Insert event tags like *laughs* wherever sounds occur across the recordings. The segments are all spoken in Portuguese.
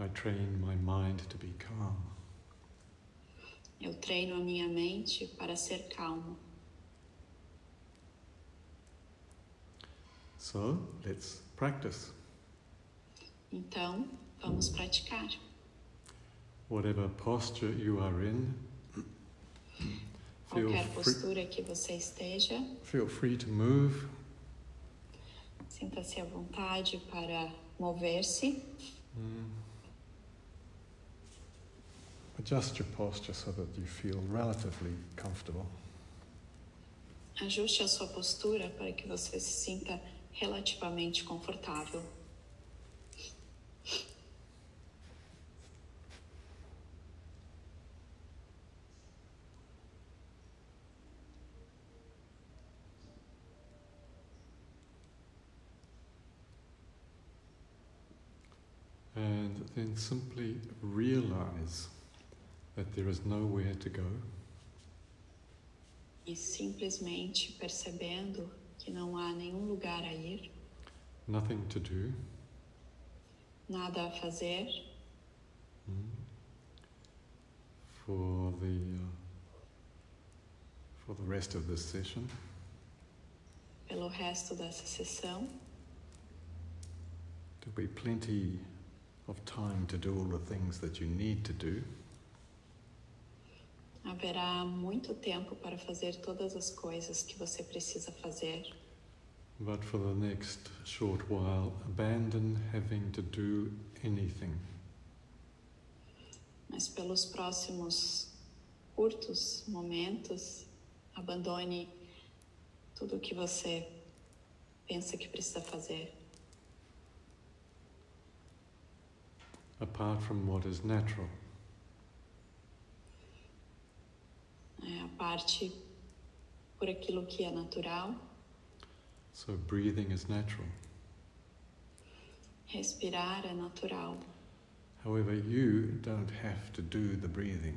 I train my mind to be calm. Eu treino a minha mente para ser calmo. So let's practice. Então, vamos praticar. Whatever posture you are in, feel Qualquer free, postura que você esteja, feel free to move. sinta-se à vontade para mover-se. Mm. Adjust your posture so that you feel relatively comfortable. Ajuste a sua postura para que você se sinta relativamente confortável. And then simply realize that there is nowhere to go. E simplesmente percebendo que não há nenhum lugar a ir, nothing to do. nada a fazer, Mm. For the uh, for the rest of this session, pelo resto dessa sessão. there'll be plenty of time to do all the things that you need to do. Haverá muito tempo para fazer todas as coisas que você precisa fazer, But for the next short while, abandon having to do anything. mas pelos próximos curtos momentos, abandone tudo o que você pensa que precisa fazer, apart from what is natural. É a parte por aquilo que é natural. So breathing is natural. Respirar é natural, However, you don't have to do the breathing.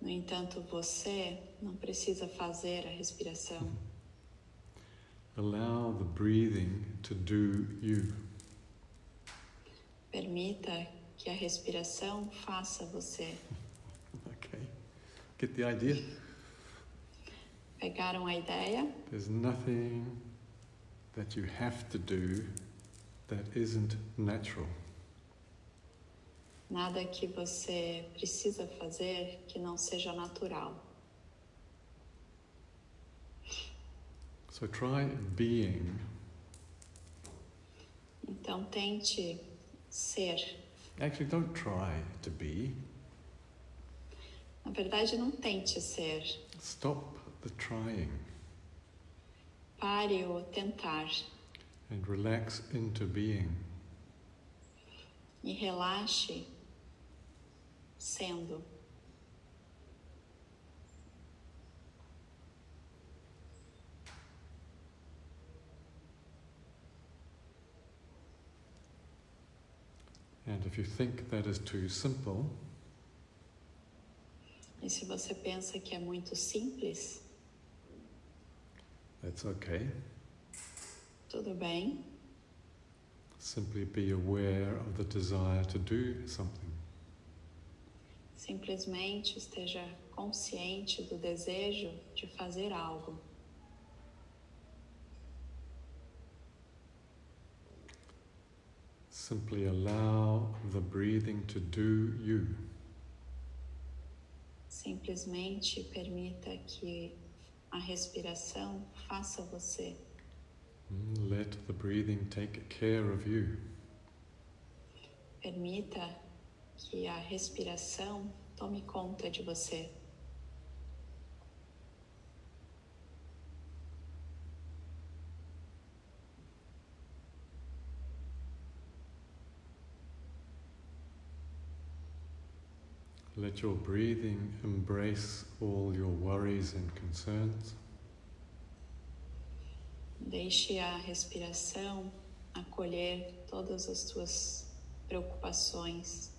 no entanto, você não precisa fazer a respiração. *laughs* Allow the breathing to do you. Permita que a respiração faça você. Get the idea? Pegaram a ideia? There's nothing that you have to do that isn't natural. Nada que você precisa fazer que não seja natural. So try being Então tente ser. Actually, don't try to be. Na verdade, não tente ser. Stop the trying Pare o tentar and relax into being. e relaxe sendo. And if you think that is too simple, E se você pensa que é muito simples, that's okay. tudo bem. Simply be aware of the desire to do something. Simplesmente esteja consciente do desejo de fazer algo. Simply allow the breathing to do you. Simplesmente permita que a respiração faça você. Let the breathing take care of you. Permita que a respiração tome conta de você. Let your breathing embrace all your worries and concerns. Deixe a respiração acolher todas as tuas preocupações.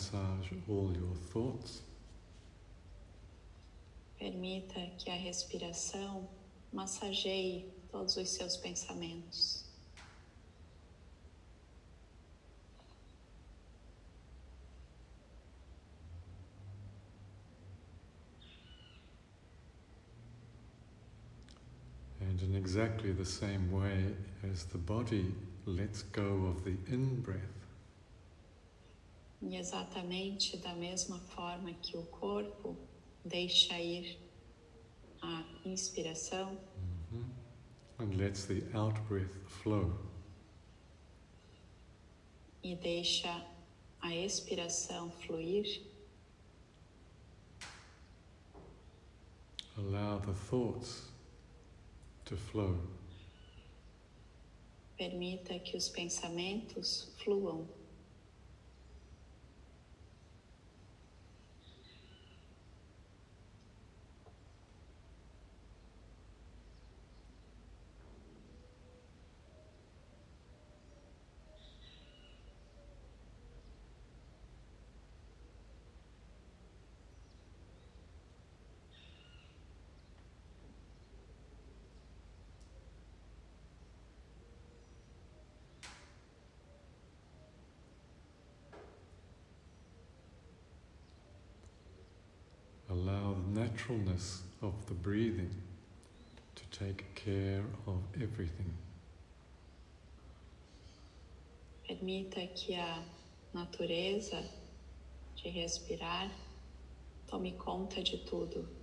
Massage all your thoughts. Permita que a respiração massageie todos os seus pensamentos. And in exactly the same way as the body lets go of the in breath, E exatamente da mesma forma que o corpo deixa ir a inspiração mhm, and lets the out breath flow, e deixa a expiração fluir, allow the thoughts to flow. permita que os pensamentos fluam. Naturalness of the breathing to take care of everything. Permita que a natureza de respirar tome conta de tudo.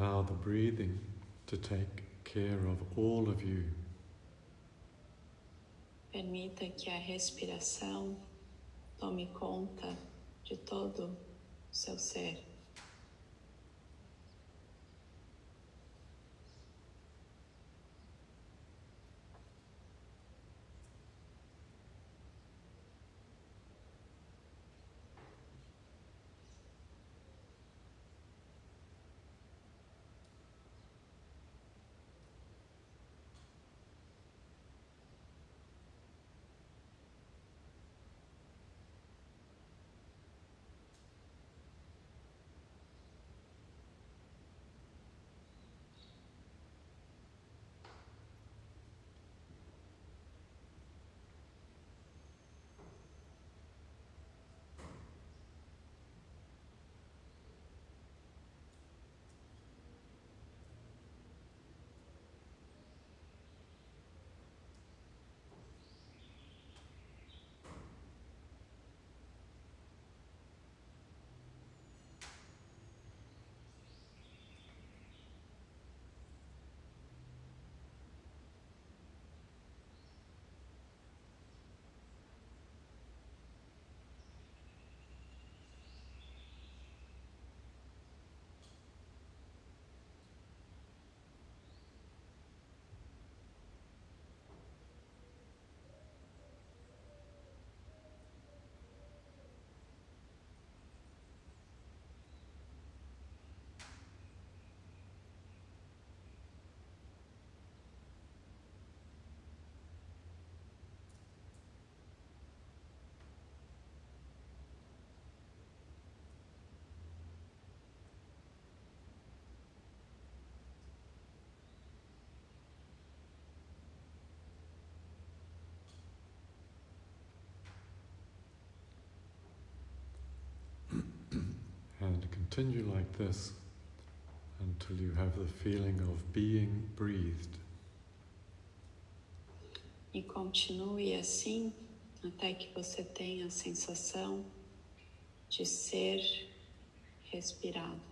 Allow the breathing to take care of all of you. Permita que a respiração tome conta de todo o seu ser. Continue like this until you have the feeling of being breathed. E continue assim até que você tenha a sensação de ser respirado.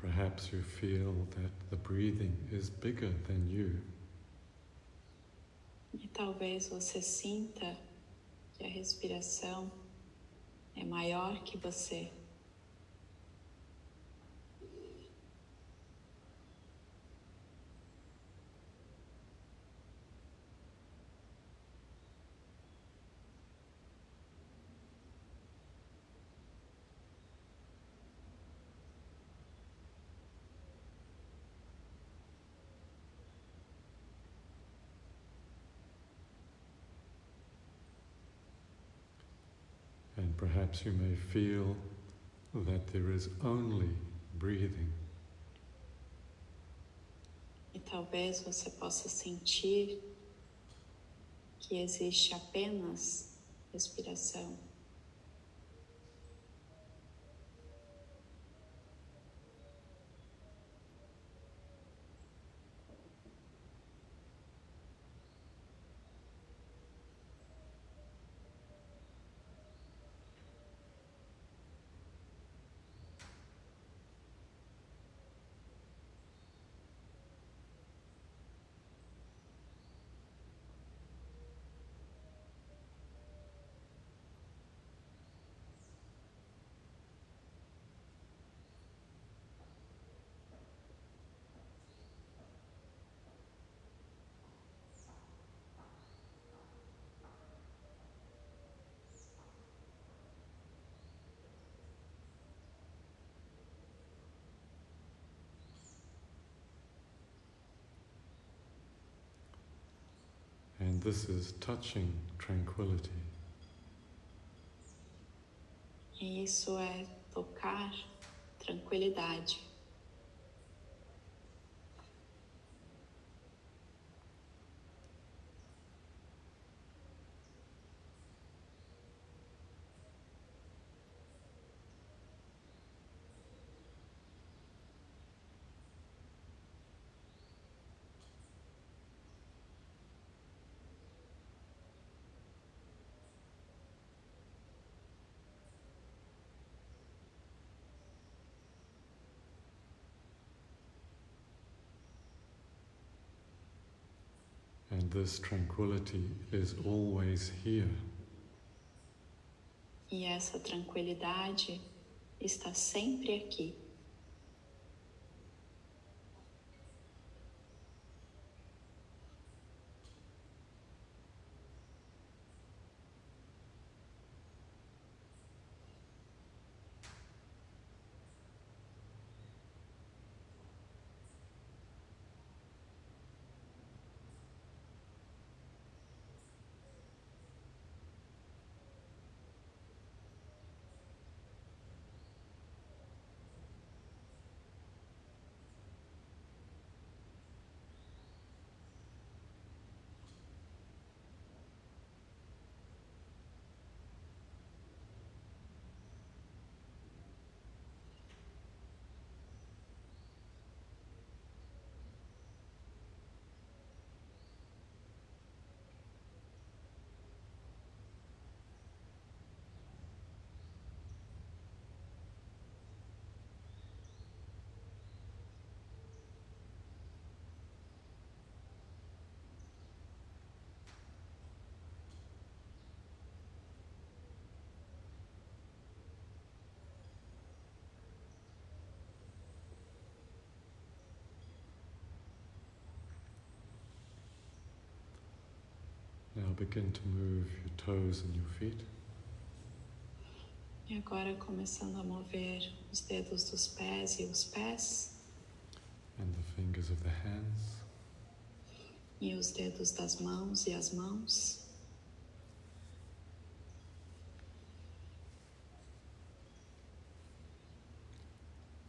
Perhaps you feel that the breathing is bigger than you. E talvez você sinta que a respiração é maior que você. Perhaps you may feel that there is only breathing. E talvez você possa sentir que existe apenas respiração. This is touching tranquility. E isso é tocar tranquilidade. And this tranquility is always here. E essa tranquilidade está sempre aqui. Begin to move your toes and your feet. E agora começando a mover os dedos dos pés e os pés and the fingers of the hands. e os dedos das mãos e as mãos.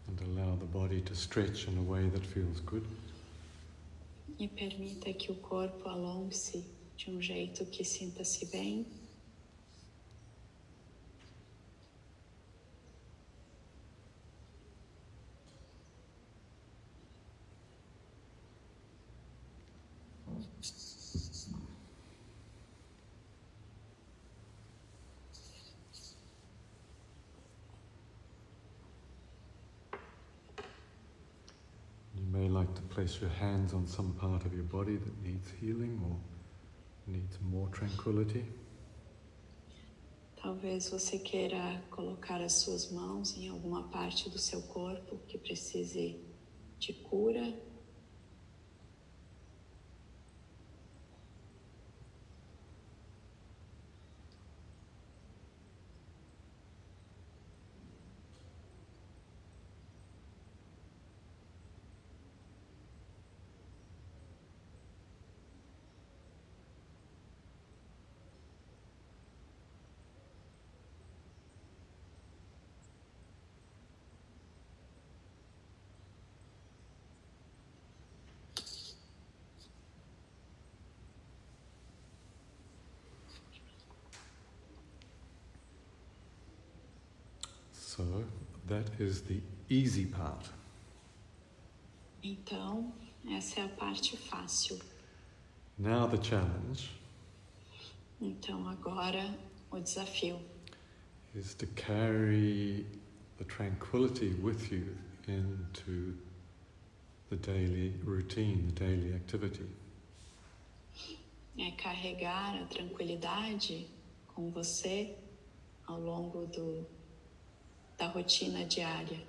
And allow the body to stretch in a way that feels good. E permita que o corpo alongue-se de um jeito que sinta-se bem. You may like to place your hands on some part of your body that needs healing or needs more tranquility. Talvez você queira colocar as suas mãos em alguma parte do seu corpo que precise de cura. So that is the easy part. Então, essa é a parte fácil. Now the challenge Então, agora o desafio is to carry the tranquility with you into the daily routine, the daily activity. é carregar a tranquilidade com você ao longo do, da rotina diária.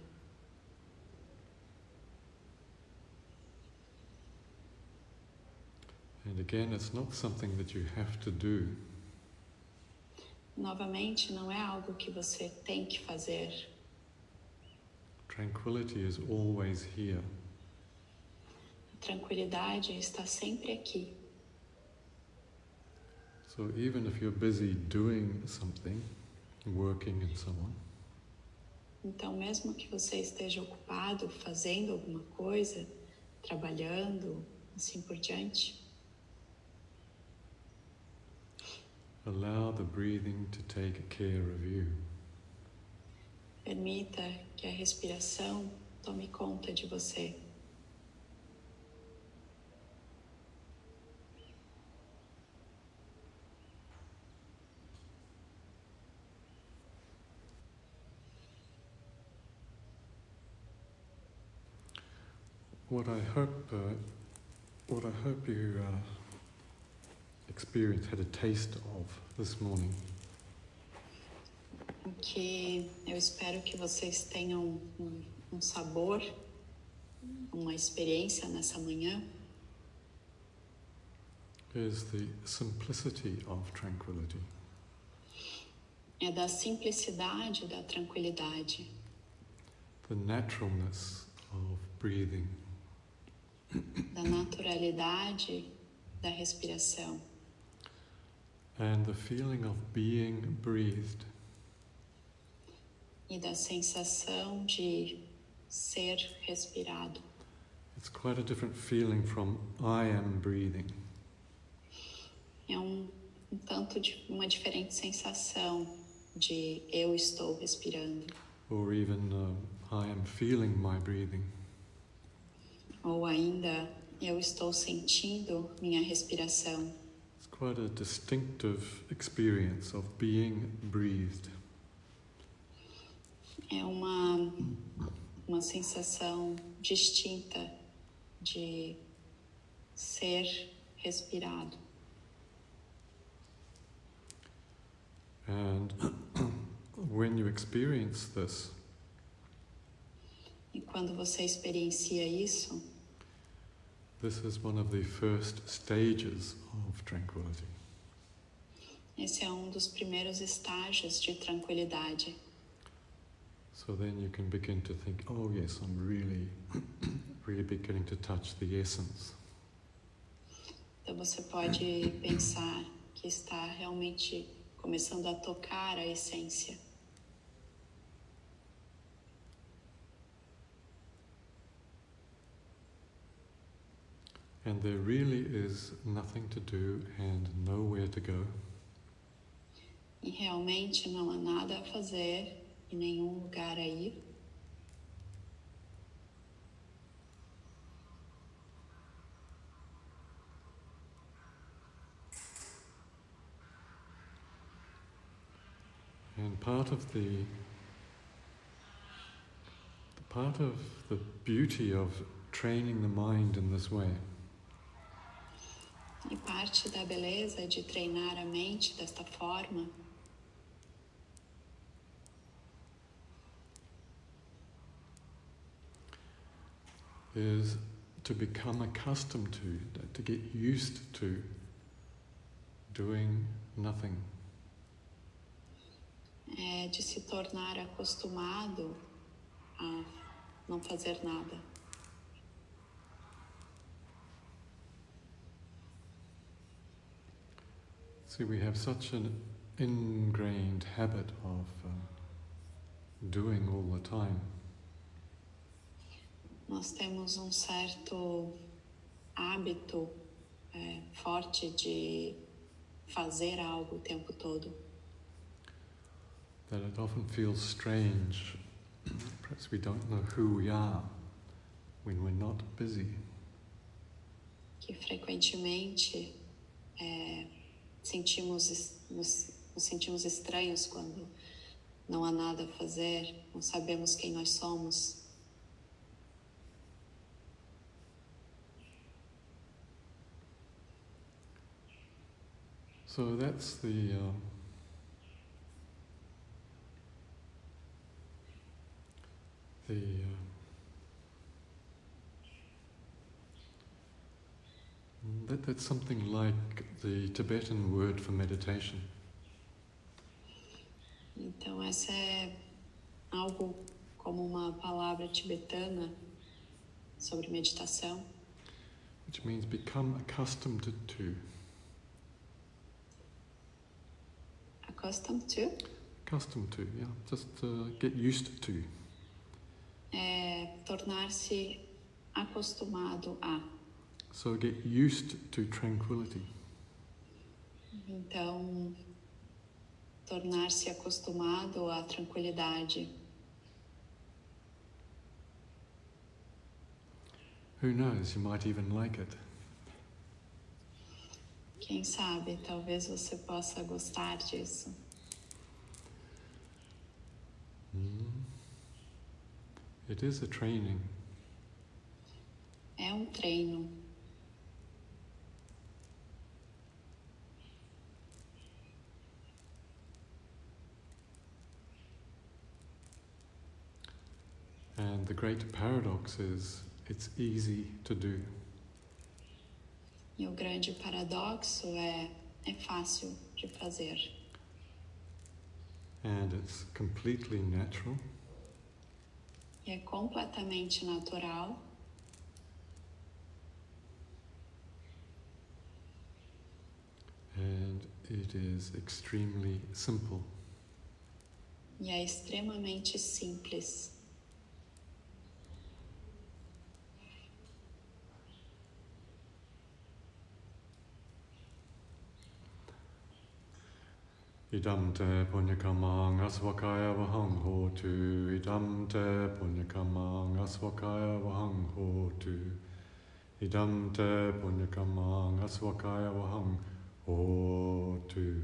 And again, it's not something that you have to do. Novamente, não é algo que você tem que fazer. Tranquility is always here. A tranquilidade está sempre aqui. So even if you're busy doing something, working and so on, Então, mesmo que você esteja ocupado fazendo alguma coisa, trabalhando, assim por diante, allow the breathing to take care of you. permita que a respiração tome conta de você. What I hope, uh, what I hope you uh, experienced, had a taste of this morning, O que eu espero que vocês tenham um, um sabor, uma experiência nessa manhã, is the simplicity of tranquility. é da simplicidade, da tranquilidade, the naturalness of breathing, da naturalidade da respiração and the feeling of being breathed. e da sensação de ser respirado. It's quite a different feeling from I am breathing. É um, um tanto de uma diferente sensação de eu estou respirando, or even um, I am feeling my breathing. Ou ainda eu estou sentindo minha respiração. It's quite a distinctive experience of being breathed. É uma, uma sensação distinta de ser respirado. And *clears throat* when you experience this, E quando você experiencia isso, this is one of the first stages of tranquility. esse é um dos primeiros estágios de tranquilidade. So then you can begin to think, oh yes, I'm really, *coughs* really beginning to touch the essence. Então você pode pensar que está realmente começando a tocar a essência. And there really is nothing to do and nowhere to go. E realmente não há nada a fazer e nenhum lugar a ir. And part of the, the part of the beauty of training the mind in this way E parte da beleza de treinar a mente desta forma is to become accustomed to, to get used to doing nothing. é de se tornar acostumado a não fazer nada. See, we have such an ingrained habit of um, doing all the time. Nós temos um certo hábito é, forte de fazer algo o tempo todo. that it often feels strange. Perhaps we don't know who we are when we're not busy. que frequentemente é, sentimos nos, nos sentimos estranhos quando não há nada a fazer, não sabemos quem nós somos. So that's the um, the uh, that, that's something like the Tibetan word for meditation. Então essa é algo como uma palavra tibetana sobre meditação, which means become accustomed to. accustomed to, accustomed to, yeah, just uh, get used to. é tornar-se acostumado a. So get used to tranquility. Então, tornar-se acostumado à tranquilidade. Who knows, you might even like it. Quem sabe, talvez você possa gostar disso. Mm. It is a training. É um treino. And the great paradox is it's easy to do. E o grande paradoxo é é fácil de fazer. And it's completely natural. E é completamente natural. And it is extremely simple. E é extremamente simples. Idam te punyakamang asvakaya vahang hotu. Idam te punyakamang asvakaya vahang hotu. Idam te punyakamang asvakaya vahang hotu.